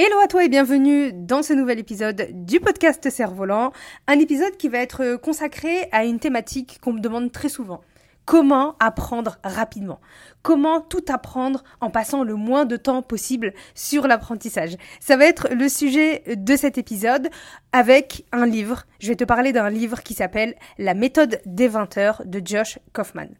Hello à toi et bienvenue dans ce nouvel épisode du podcast Cerf-Volant, un épisode qui va être consacré à une thématique qu'on me demande très souvent. Comment apprendre rapidement? Comment tout apprendre en passant le moins de temps possible sur l'apprentissage? Ça va être le sujet de cet épisode avec un livre. Je vais te parler d'un livre qui s'appelle La méthode des 20 heures de Josh Kaufman.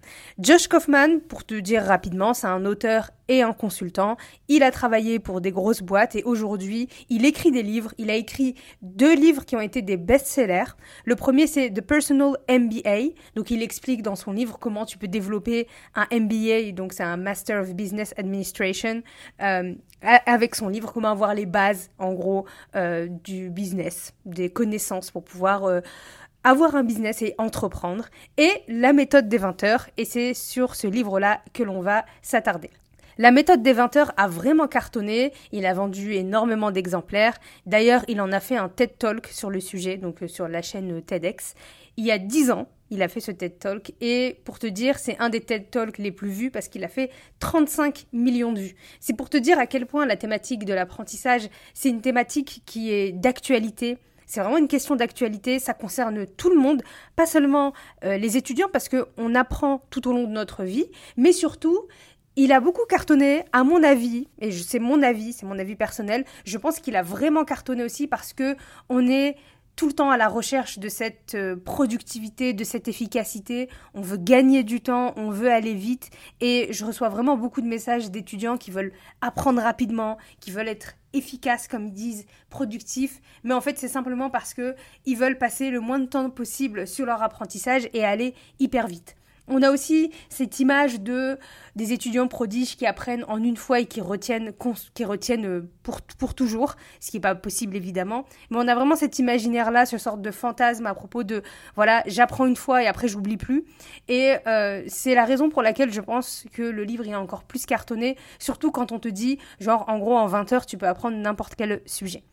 Josh Kaufman, pour te dire rapidement, c'est un auteur et un consultant. Il a travaillé pour des grosses boîtes et aujourd'hui, il écrit des livres. Il a écrit deux livres qui ont été des best-sellers. Le premier, c'est The Personal MBA. Donc, il explique dans son livre comment tu peux développer un MBA, donc c'est un Master of Business Administration, euh, avec son livre, comment avoir les bases, en gros, euh, du business, des connaissances pour pouvoir... Euh, avoir un business et entreprendre, et la méthode des 20 heures, et c'est sur ce livre-là que l'on va s'attarder. La méthode des 20 heures a vraiment cartonné, il a vendu énormément d'exemplaires. D'ailleurs, il en a fait un TED Talk sur le sujet, donc euh, sur la chaîne TEDx. Il y a 10 ans, il a fait ce TED Talk et pour te dire, c'est un des TED Talks les plus vus parce qu'il a fait 35 millions de vues. C'est pour te dire à quel point la thématique de l'apprentissage, c'est une thématique qui est d'actualité. C'est vraiment une question d'actualité, ça concerne tout le monde, pas seulement euh, les étudiants parce qu'on apprend tout au long de notre vie, mais surtout il a beaucoup cartonné, à mon avis, et c'est mon avis, c'est mon avis personnel. Je pense qu'il a vraiment cartonné aussi parce que on est tout le temps à la recherche de cette euh, productivité, de cette efficacité. On veut gagner du temps, on veut aller vite. Et je reçois vraiment beaucoup de messages d'étudiants qui veulent apprendre rapidement, qui veulent être efficaces, comme ils disent, productifs. Mais en fait, c'est simplement parce que ils veulent passer le moins de temps possible sur leur apprentissage et aller hyper vite. On a aussi cette image de des étudiants prodiges qui apprennent en une fois et qui retiennent, qui retiennent euh, pour, pour toujours, ce qui n'est pas possible évidemment. Mais on a vraiment cet imaginaire-là, ce sorte de fantasme à propos de, voilà, j'apprends une fois et après j'oublie plus. Et euh, c'est la raison pour laquelle je pense que le livre est encore plus cartonné, surtout quand on te dit, genre, en gros, en 20 heures, tu peux apprendre n'importe quel sujet.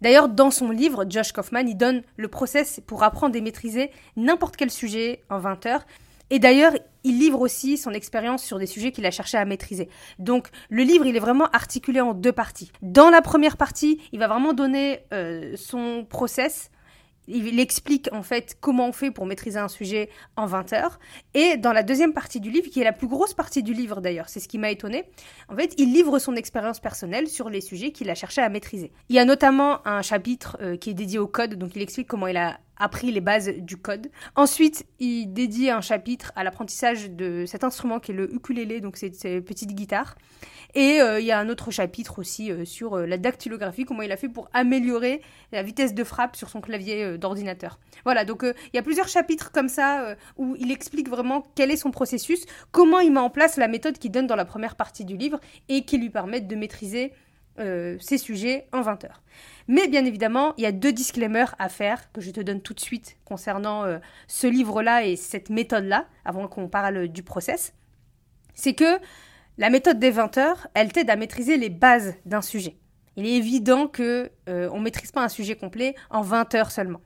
D'ailleurs, dans son livre, Josh Kaufman, il donne le process pour apprendre et maîtriser n'importe quel sujet en 20 heures. Et d'ailleurs, il livre aussi son expérience sur des sujets qu'il a cherché à maîtriser. Donc, le livre, il est vraiment articulé en deux parties. Dans la première partie, il va vraiment donner euh, son process il explique en fait comment on fait pour maîtriser un sujet en 20 heures. Et dans la deuxième partie du livre, qui est la plus grosse partie du livre d'ailleurs, c'est ce qui m'a étonné, en fait, il livre son expérience personnelle sur les sujets qu'il a cherché à maîtriser. Il y a notamment un chapitre euh, qui est dédié au code, donc il explique comment il a appris les bases du code. Ensuite, il dédie un chapitre à l'apprentissage de cet instrument qui est le ukulélé, donc c'est une petite guitare. Et euh, il y a un autre chapitre aussi euh, sur euh, la dactylographie, comment il a fait pour améliorer la vitesse de frappe sur son clavier d'ordinateur. Voilà, donc il y a plusieurs chapitres comme ça où il explique vraiment quel est son processus, comment il met en place la méthode qu'il donne dans la première partie du livre et qui lui permet de maîtriser ces sujets en 20 heures. Mais bien évidemment, il y a deux disclaimers à faire que je te donne tout de suite concernant euh, ce livre-là et cette méthode-là, avant qu'on parle du process. C'est que la méthode des 20 heures, elle t'aide à maîtriser les bases d'un sujet. Il est évident que euh, on maîtrise pas un sujet complet en 20 heures seulement.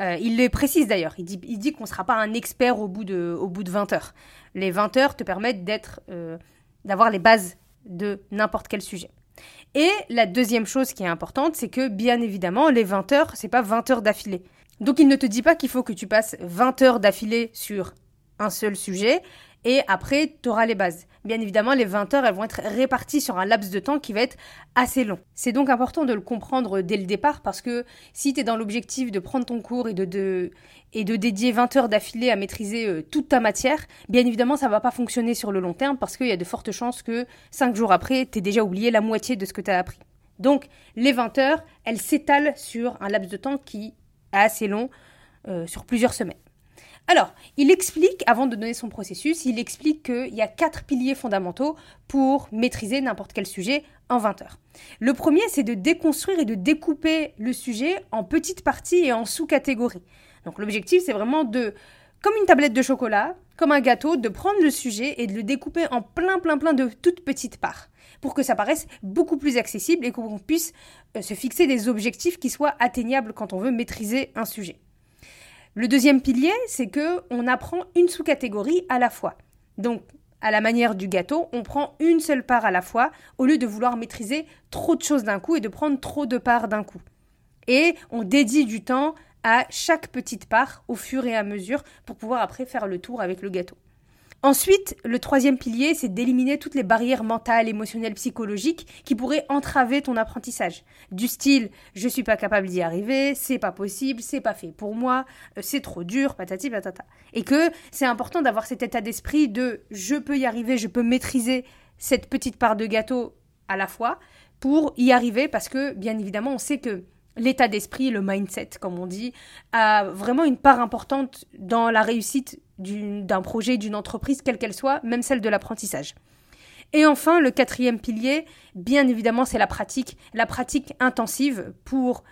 Euh, il le précise d'ailleurs, il dit, qu'on ne sera pas un expert au bout, de, au bout de 20 heures. Les 20 heures te permettent d'avoir les bases de n'importe quel sujet. Et la deuxième chose qui est importante, c'est que bien évidemment, les 20 heures, c'est pas 20 heures d'affilée. Donc il ne te dit pas qu'il faut que tu passes 20 heures d'affilée sur un seul sujet et après tu auras les bases. Bien évidemment, les 20 heures, elles vont être réparties sur un laps de temps qui va être assez long. C'est donc important de le comprendre dès le départ parce que si tu es dans l'objectif de prendre ton cours et de, et de dédier 20 heures d'affilée à maîtriser euh, toute ta matière, bien évidemment, ça va pas fonctionner sur le long terme parce qu'il y a de fortes chances que 5 jours après, tu déjà oublié la moitié de ce que tu as appris. Donc, les 20 heures, elles s'étalent sur un laps de temps qui est assez long, euh, sur plusieurs semaines. Alors, il explique, avant de donner son processus, il explique qu'il y a quatre piliers fondamentaux pour maîtriser n'importe quel sujet en 20 heures. Le premier, c'est de déconstruire et de découper le sujet en petites parties et en sous-catégories. Donc l'objectif, c'est vraiment de, comme une tablette de chocolat, comme un gâteau, de prendre le sujet et de le découper en plein, plein, plein de toutes petites parts pour que ça paraisse beaucoup plus accessible et qu'on puisse euh, se fixer des objectifs qui soient atteignables quand on veut maîtriser un sujet. Le deuxième pilier, c'est que on apprend une sous-catégorie à la fois. Donc, à la manière du gâteau, on prend une seule part à la fois au lieu de vouloir maîtriser trop de choses d'un coup et de prendre trop de parts d'un coup. Et on dédie du temps à chaque petite part au fur et à mesure pour pouvoir après faire le tour avec le gâteau. Ensuite, le troisième pilier, c'est d'éliminer toutes les barrières mentales, émotionnelles, psychologiques qui pourraient entraver ton apprentissage. Du style, je suis pas capable d'y arriver, c'est pas possible, c'est pas fait pour moi, euh, c'est trop dur, patati patata. Et que c'est important d'avoir cet état d'esprit de je peux y arriver, je peux maîtriser cette petite part de gâteau à la fois pour y arriver parce que, bien évidemment, on sait que l'état d'esprit, le mindset, comme on dit, a vraiment une part importante dans la réussite d'un projet, d'une entreprise, quelle qu'elle soit, même celle de l'apprentissage. Et enfin, le quatrième pilier, bien évidemment, c'est la pratique, la pratique intensive pour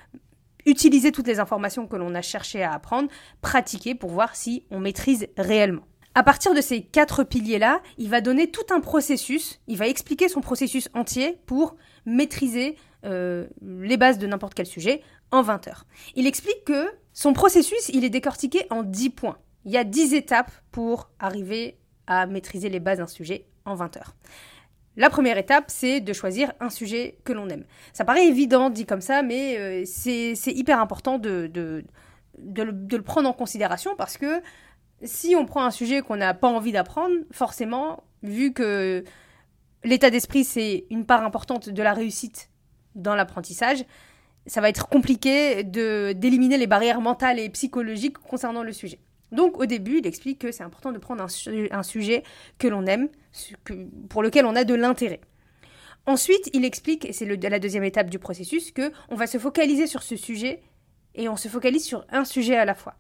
utiliser toutes les informations que l'on a cherché à apprendre, pratiquer pour voir si on maîtrise réellement. À partir de ces quatre piliers-là, il va donner tout un processus, il va expliquer son processus entier pour maîtriser euh, les bases de n'importe quel sujet en 20 heures. Il explique que son processus, il est décortiqué en 10 points. Il y a 10 étapes pour arriver à maîtriser les bases d'un sujet en 20 heures. La première étape, c'est de choisir un sujet que l'on aime. Ça paraît évident dit comme ça, mais euh, c'est hyper important de, le, de, le, prendre en considération parce que si on prend un sujet qu'on n'a pas envie d'apprendre, forcément, vu que l'état d'esprit, c'est une part importante de la réussite dans l'apprentissage, ça va être compliqué d'éliminer les barrières mentales et psychologiques concernant le sujet. Donc au début, il explique que c'est important de prendre un, sujet que l'on aime, pour lequel on a de l'intérêt. Ensuite, il explique, et c'est la deuxième étape du processus, que on va se focaliser sur ce sujet et on se focalise sur un sujet à la fois.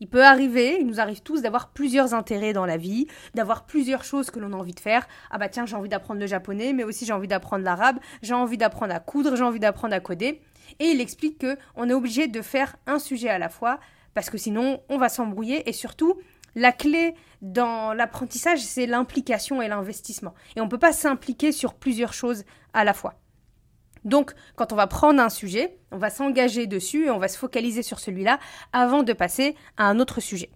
Il peut arriver, il nous arrive tous d'avoir plusieurs intérêts dans la vie, d'avoir plusieurs choses que l'on a envie de faire. Ah bah tiens, j'ai envie d'apprendre le japonais, mais aussi j'ai envie d'apprendre l'arabe, j'ai envie d'apprendre à coudre, j'ai envie d'apprendre à coder. Et il explique que on est obligé de faire un sujet à la fois parce que sinon on va s'embrouiller et surtout la clé dans l'apprentissage c'est l'implication et l'investissement. Et on ne peut pas s'impliquer sur plusieurs choses à la fois. Donc, quand on va prendre un sujet, on va s'engager dessus et on va se focaliser sur celui-là avant de passer à un autre sujet.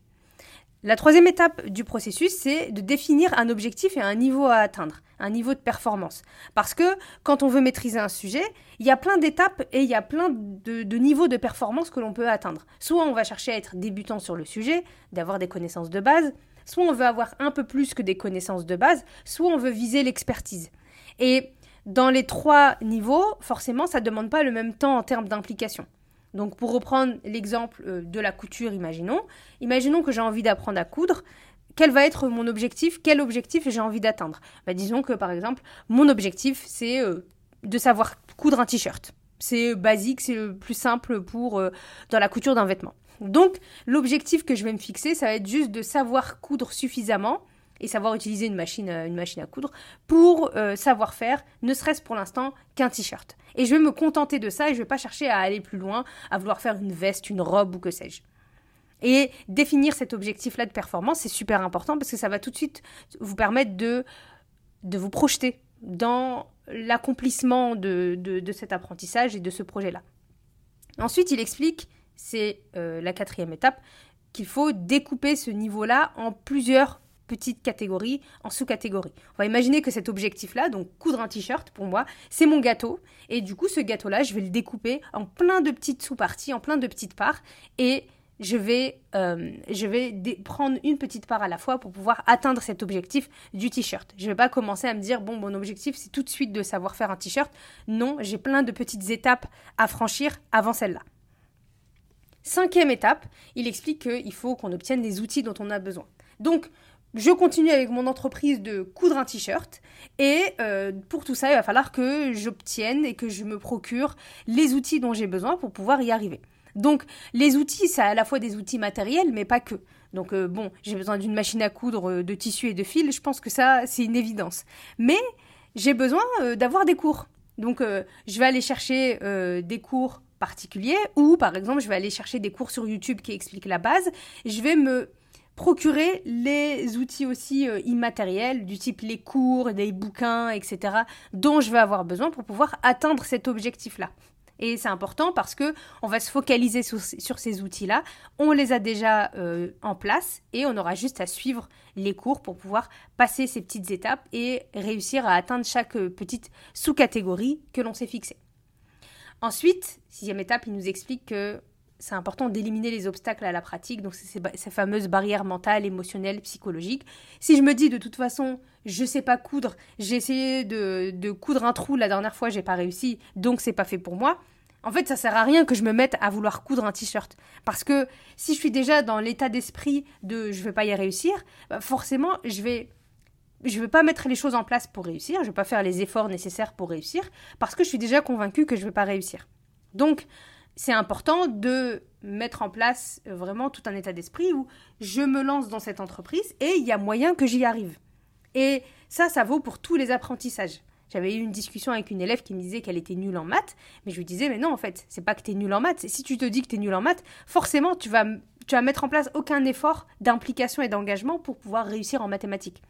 La troisième étape du processus, c'est de définir un objectif et un niveau à atteindre, un niveau de performance. Parce que quand on veut maîtriser un sujet, il y a plein d'étapes et il y a plein de, niveaux de performance que l'on peut atteindre. Soit on va chercher à être débutant sur le sujet, d'avoir des connaissances de base, soit on veut avoir un peu plus que des connaissances de base, soit on veut viser l'expertise. Et dans les trois niveaux, forcément, ça ne demande pas le même temps en termes d'implication. Donc pour reprendre l'exemple euh, de la couture, imaginons, imaginons que j'ai envie d'apprendre à coudre. Quel va être mon objectif? Quel objectif j'ai envie d'atteindre? Bah, Disons que par exemple, mon objectif, c'est euh, de savoir coudre un t-shirt. C'est basique, c'est le plus simple pour euh, dans la couture d'un vêtement. Donc l'objectif que je vais me fixer, ça va être juste de savoir coudre suffisamment et savoir utiliser une machine, euh, à coudre pour euh, savoir faire, ne serait-ce pour l'instant qu'un t-shirt. Et je vais me contenter de ça et je ne vais pas chercher à aller plus loin, à vouloir faire une veste, une robe ou que sais-je. Et définir cet objectif-là de performance, c'est super important parce que ça va tout de suite vous permettre de, de vous projeter dans l'accomplissement de, de, cet apprentissage et de ce projet-là. Ensuite, il explique, c'est euh, la quatrième étape, qu'il faut découper ce niveau-là en plusieurs petite catégorie en sous-catégorie. On va imaginer que cet objectif-là, donc coudre un t-shirt pour moi, c'est mon gâteau. Et du coup, ce gâteau-là, je vais le découper en plein de petites sous-parties, en plein de petites parts. Et je vais, euh, je vais prendre une petite part à la fois pour pouvoir atteindre cet objectif du t-shirt. Je ne vais pas commencer à me dire, bon, mon objectif, c'est tout de suite de savoir faire un t-shirt. Non, j'ai plein de petites étapes à franchir avant celle-là. Cinquième étape, il explique qu'il faut qu'on obtienne les outils dont on a besoin. Donc, je continue avec mon entreprise de coudre un t-shirt et euh, pour tout ça, il va falloir que j'obtienne et que je me procure les outils dont j'ai besoin pour pouvoir y arriver. Donc les outils, c'est à la fois des outils matériels, mais pas que. Donc euh, bon, j'ai besoin d'une machine à coudre, euh, de tissu et de fil, je pense que ça, c'est une évidence. Mais j'ai besoin d'avoir des cours. Donc je vais aller chercher des cours particulier, ou par exemple, je vais aller chercher des cours sur YouTube qui expliquent la base, je vais me procurer les outils aussi euh, immatériels du type les cours, des bouquins, etc., dont je vais avoir besoin pour pouvoir atteindre cet objectif-là. Et c'est important parce que on va se focaliser sur, ces outils-là. On les a déjà euh, en place et on aura juste à suivre les cours pour pouvoir passer ces petites étapes et réussir à atteindre chaque euh, petite sous-catégorie que l'on s'est fixée. Ensuite, sixième étape, il nous explique que c'est important d'éliminer les obstacles à la pratique, donc c'est ces, fameuses barrières mentales, émotionnelles, psychologiques. Si je me dis de toute façon, je sais pas coudre, j'ai essayé de, coudre un trou la dernière fois, j'ai pas réussi, donc c'est pas fait pour moi. En fait, ça sert à rien que je me mette à vouloir coudre un t-shirt. Parce que si je suis déjà dans l'état d'esprit de je vais pas y réussir, bah, forcément, je vais je vais pas mettre les choses en place pour réussir, je vais pas faire les efforts nécessaires pour réussir, parce que je suis déjà convaincue que je vais pas réussir. Donc, c'est important de mettre en place euh, vraiment tout un état d'esprit où je me lance dans cette entreprise et il y a moyen que j'y arrive. Et ça, ça vaut pour tous les apprentissages. J'avais eu une discussion avec une élève qui me disait qu'elle était nulle en maths, mais je lui disais, mais non, en fait, c'est pas que tu es nulle en maths. Si tu te dis que tu es nulle en maths, forcément, tu vas, tu vas mettre en place aucun effort d'implication et d'engagement pour pouvoir réussir en mathématiques.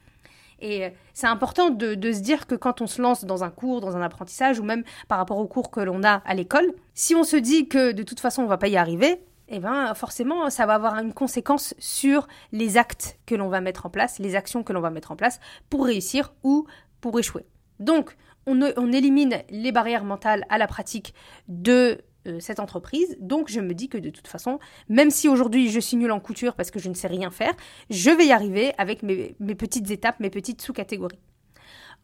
Et euh, c'est important de, se dire que quand on se lance dans un cours, dans un apprentissage, ou même par rapport au cours que l'on a à l'école, si on se dit que de toute façon on va pas y arriver, eh ben forcément ça va avoir une conséquence sur les actes que l'on va mettre en place, les actions que l'on va mettre en place pour réussir ou pour échouer. Donc on élimine les barrières mentales à la pratique de euh, cette entreprise. Donc je me dis que de toute façon, même si aujourd'hui je suis nulle en couture parce que je ne sais rien faire, je vais y arriver avec mes, petites étapes, mes petites sous-catégories.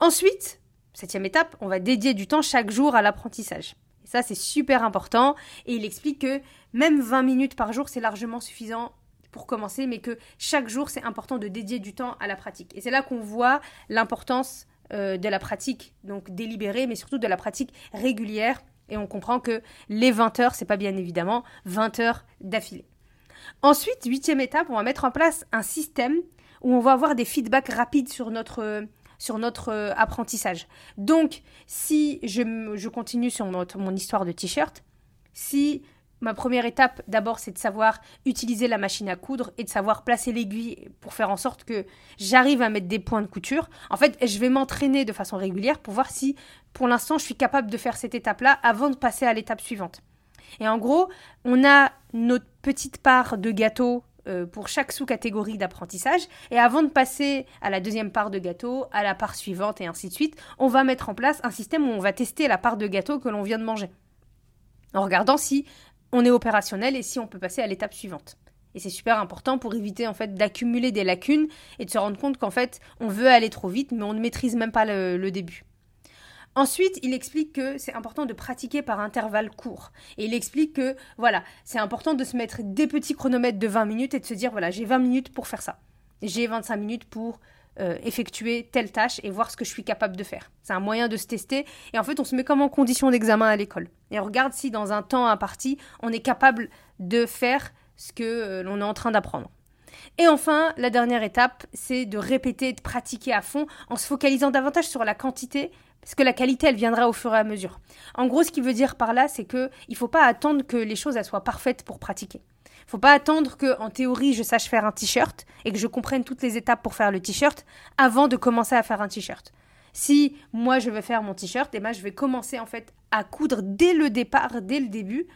Ensuite, septième étape, on va dédier du temps chaque jour à l'apprentissage. Et ça, c'est super important. Et il explique que même 20 minutes par jour, c'est largement suffisant pour commencer, mais que chaque jour, c'est important de dédier du temps à la pratique. Et c'est là qu'on voit l'importance euh, de la pratique, donc délibérée, mais surtout de la pratique régulière et on comprend que les 20 heures, c'est pas bien évidemment 20 heures d'affilée. Ensuite, huitième étape, on va mettre en place un système où on va avoir des feedbacks rapides sur notre, sur notre euh, apprentissage. Donc, si je, continue sur mon histoire de t-shirt, si Ma première étape, d'abord, c'est de savoir utiliser la machine à coudre et de savoir placer l'aiguille pour faire en sorte que j'arrive à mettre des points de couture. En fait, je vais m'entraîner de façon régulière pour voir si, pour l'instant, je suis capable de faire cette étape-là avant de passer à l'étape suivante. Et en gros, on a notre petite part de gâteau euh, pour chaque sous-catégorie d'apprentissage. Et avant de passer à la deuxième part de gâteau, à la part suivante et ainsi de suite, on va mettre en place un système où on va tester la part de gâteau que l'on vient de manger en regardant si on est opérationnel et si on peut passer à l'étape suivante. Et c'est super important pour éviter en fait d'accumuler des lacunes et de se rendre compte qu'en fait on veut aller trop vite mais on ne maîtrise même pas le, début. Ensuite, il explique que c'est important de pratiquer par intervalles courts. Et il explique que, voilà, c'est important de se mettre des petits chronomètres de 20 minutes et de se dire, voilà, j'ai 20 minutes pour faire ça. J'ai 25 minutes pour euh, effectuer telle tâche et voir ce que je suis capable de faire. C'est un moyen de se tester et en fait on se met comme en condition d'examen à l'école. Et on regarde si dans un temps imparti on est capable de faire ce que euh, l'on est en train d'apprendre. Et enfin, la dernière étape, c'est de répéter, de pratiquer à fond en se focalisant davantage sur la quantité parce que la qualité, elle viendra au fur et à mesure. En gros, ce qui veut dire par là, c'est que il faut pas attendre que les choses soient parfaites pour pratiquer. Faut pas attendre que, en théorie, je sache faire un t-shirt et que je comprenne toutes les étapes pour faire le t-shirt avant de commencer à faire un t-shirt. Si moi je veux faire mon t-shirt, eh ben je vais commencer en fait à coudre dès le départ, dès le début.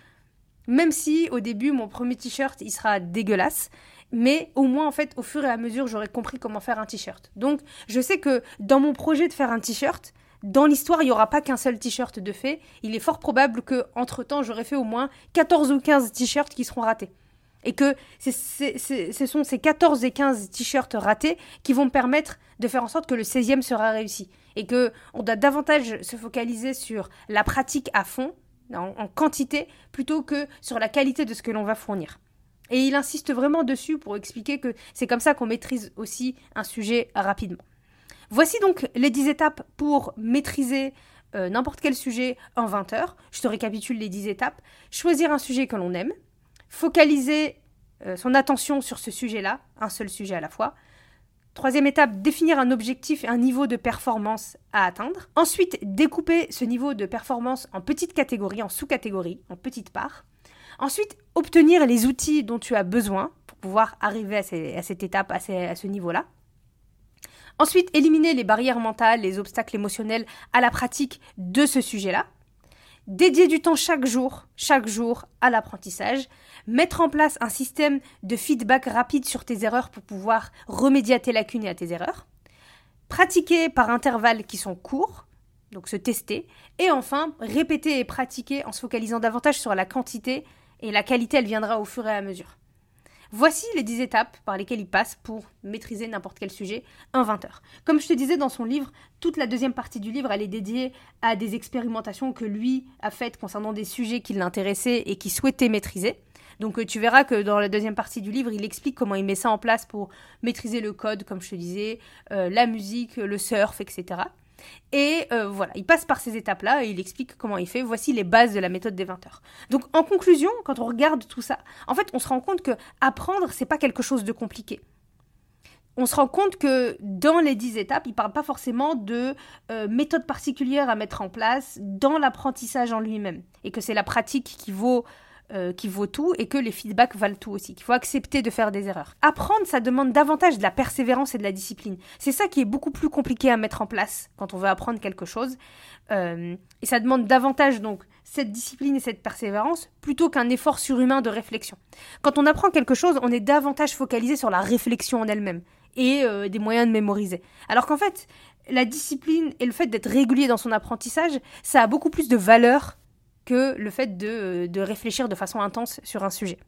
Même si au début mon premier t-shirt il sera dégueulasse, mais au moins en fait au fur et à mesure j'aurai compris comment faire un t-shirt. Donc je sais que dans mon projet de faire un t-shirt, dans l'histoire, il n'y aura pas qu'un seul t-shirt de fait. Il est fort probable que, entre temps, j'aurai fait au moins 14 ou 15 t-shirts qui seront ratés. Et que ce sont ces 14 et 15 t-shirts ratés qui vont me permettre de faire en sorte que le 16e sera réussi. Et que on doit davantage se focaliser sur la pratique à fond, en, quantité, plutôt que sur la qualité de ce que l'on va fournir. Et il insiste vraiment dessus pour expliquer que c'est comme ça qu'on maîtrise aussi un sujet rapidement. Voici donc les 10 étapes pour maîtriser euh, n'importe quel sujet en 20 heures. Je te récapitule les 10 étapes. Choisir un sujet que l'on aime, focaliser euh, son attention sur ce sujet-là, un seul sujet à la fois, Troisième étape, définir un objectif et un niveau de performance à atteindre. Ensuite, découper ce niveau de performance en petites catégories, en sous-catégories, en petites parts. Ensuite, obtenir les outils dont tu as besoin pour pouvoir arriver à, cette étape, à ce niveau-là. Ensuite, éliminer les barrières mentales, les obstacles émotionnels à la pratique de ce sujet-là. Dédier du temps chaque jour, chaque jour à l'apprentissage. Mettre en place un système de feedback rapide sur tes erreurs pour pouvoir remédier à tes lacunes et à tes erreurs. Pratiquer par intervalles qui sont courts, donc se tester. Et enfin, répéter et pratiquer en se focalisant davantage sur la quantité et la qualité, elle viendra au fur et à mesure. Voici les 10 étapes par lesquelles il passe pour maîtriser n'importe quel sujet en 20 heures. Comme je te disais dans son livre, toute la deuxième partie du livre, elle est dédiée à des expérimentations que lui a faites concernant des sujets qui l'intéressaient et qui souhaitait maîtriser. Donc euh, tu verras que dans la deuxième partie du livre, il explique comment il met ça en place pour maîtriser le code, comme je te disais, euh, la musique, le surf, etc. Et euh, voilà, il passe par ces étapes-là et il explique comment il fait. Voici les bases de la méthode des 20 heures. Donc en conclusion, quand on regarde tout ça, en fait, on se rend compte que apprendre, c'est pas quelque chose de compliqué. On se rend compte que dans les 10 étapes, il ne parle pas forcément de méthode particulière à mettre en place dans l'apprentissage en lui-même. Et que c'est la pratique qui vaut euh, qui vaut tout et que les feedbacks valent tout aussi, qu'il faut accepter de faire des erreurs. Apprendre, ça demande davantage de la persévérance et de la discipline. C'est ça qui est beaucoup plus compliqué à mettre en place quand on veut apprendre quelque chose. Euh, et ça demande davantage donc cette discipline et cette persévérance plutôt qu'un effort surhumain de réflexion. Quand on apprend quelque chose, on est davantage focalisé sur la réflexion en elle-même et euh, des moyens de mémoriser. Alors qu'en fait, la discipline et le fait d'être régulier dans son apprentissage, ça a beaucoup plus de valeur que le fait de, réfléchir de façon intense sur un sujet.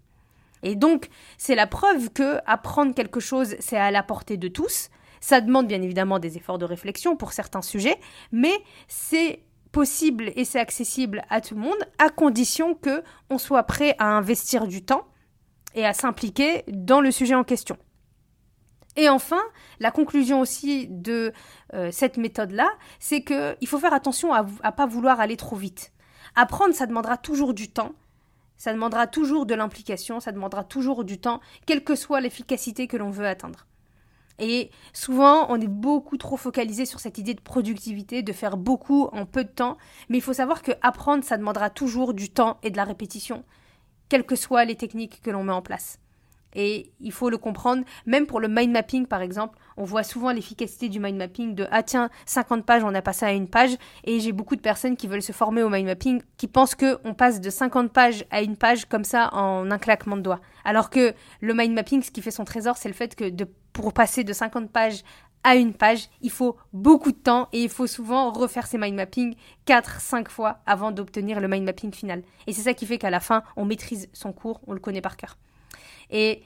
Et donc, c'est la preuve que apprendre quelque chose, c'est à la portée de tous. Ça demande bien évidemment des efforts de réflexion pour certains sujets, mais c'est possible et c'est accessible à tout le monde à condition que on soit prêt à investir du temps et à s'impliquer dans le sujet en question. Et enfin, la conclusion aussi de euh, cette méthode-là, c'est qu'il faut faire attention à ne pas vouloir aller trop vite. Apprendre, ça demandera toujours du temps. Ça demandera toujours de l'implication, ça demandera toujours du temps, quelle que soit l'efficacité que l'on veut atteindre. Et souvent, on est beaucoup trop focalisé sur cette idée de productivité, de faire beaucoup en peu de temps, mais il faut savoir que apprendre, ça demandera toujours du temps et de la répétition, quelles que soient les techniques que l'on met en place. Et il faut le comprendre, même pour le mind mapping par exemple, on voit souvent l'efficacité du mind mapping de ah tiens, 50 pages, on a passé à une page. Et j'ai beaucoup de personnes qui veulent se former au mind mapping qui pensent qu'on passe de 50 pages à une page comme ça en un claquement de doigts. Alors que le mind mapping, ce qui fait son trésor, c'est le fait que pour passer de 50 pages à une page, il faut beaucoup de temps et il faut souvent refaire ses mind mapping 4-5 fois avant d'obtenir le mind mapping final. Et c'est ça qui fait qu'à la fin, on maîtrise son cours, on le connaît par cœur. Et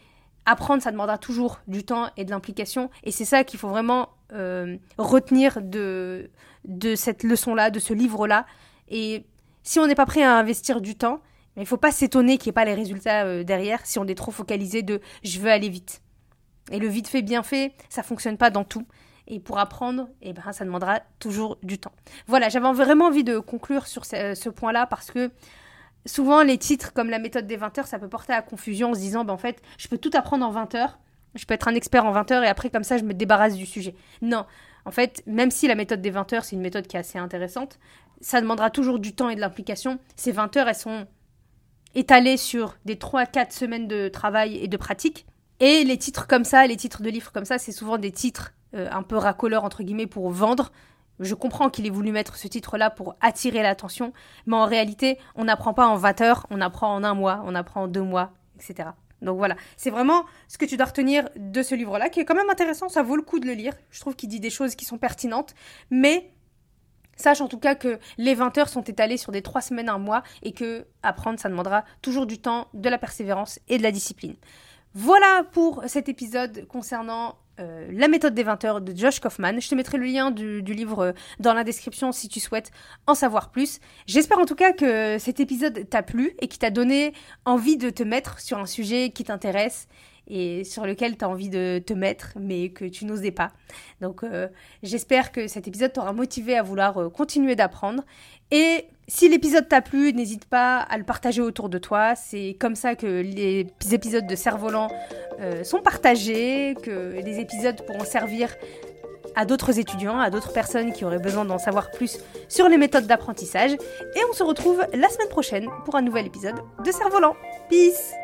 apprendre, ça demandera toujours du temps et de l'implication. Et c'est ça qu'il faut vraiment euh, retenir de, de cette leçon-là, de ce livre-là. Et si on n'est pas prêt à investir du temps, il ne faut pas s'étonner qu'il n'y ait pas les résultats euh, derrière si on est trop focalisé de je veux aller vite. Et le vite fait, bien fait, ça fonctionne pas dans tout. Et pour apprendre, eh ben, ça demandera toujours du temps. Voilà, j'avais vraiment envie de conclure sur ce, ce point-là parce que souvent les titres comme la méthode des 20 heures, ça peut porter à confusion en se disant, ben, en fait, je peux tout apprendre en 20 heures, je peux être un expert en 20 heures et après comme ça je me débarrasse du sujet. Non, en fait, même si la méthode des 20 heures, c'est une méthode qui est assez intéressante, ça demandera toujours du temps et de l'implication. Ces 20 heures, elles sont étalées sur des 3-4 semaines de travail et de pratique. Et les titres comme ça, les titres de livres comme ça, c'est souvent des titres euh, un peu racoleurs, entre guillemets, pour vendre. Je comprends qu'il ait voulu mettre ce titre-là pour attirer l'attention, mais en réalité, on n'apprend pas en 20 heures, on apprend en un mois, on apprend en deux mois, etc. Donc voilà, c'est vraiment ce que tu dois retenir de ce livre-là, qui est quand même intéressant, ça vaut le coup de le lire. Je trouve qu'il dit des choses qui sont pertinentes, mais sache en tout cas que les 20 heures sont étalées sur des trois semaines, un mois, et que apprendre, ça demandera toujours du temps, de la persévérance et de la discipline. Voilà pour cet épisode concernant euh, la méthode des 20 heures de Josh Kaufman. Je te mettrai le lien du, livre euh, dans la description si tu souhaites en savoir plus. J'espère en tout cas que cet épisode t'a plu et qui t'a donné envie de te mettre sur un sujet qui t'intéresse et sur lequel tu as envie de te mettre, mais que tu n'osais pas. Donc euh, j'espère que cet épisode t'aura motivé à vouloir euh, continuer d'apprendre. Et si l'épisode t'a plu, n'hésite pas à le partager autour de toi. C'est comme ça que les épisodes de Cerf-Volant euh, sont partagés, que les épisodes pourront servir à d'autres étudiants, à d'autres personnes qui auraient besoin d'en savoir plus sur les méthodes d'apprentissage. Et on se retrouve la semaine prochaine pour un nouvel épisode de Cerf-Volant. Peace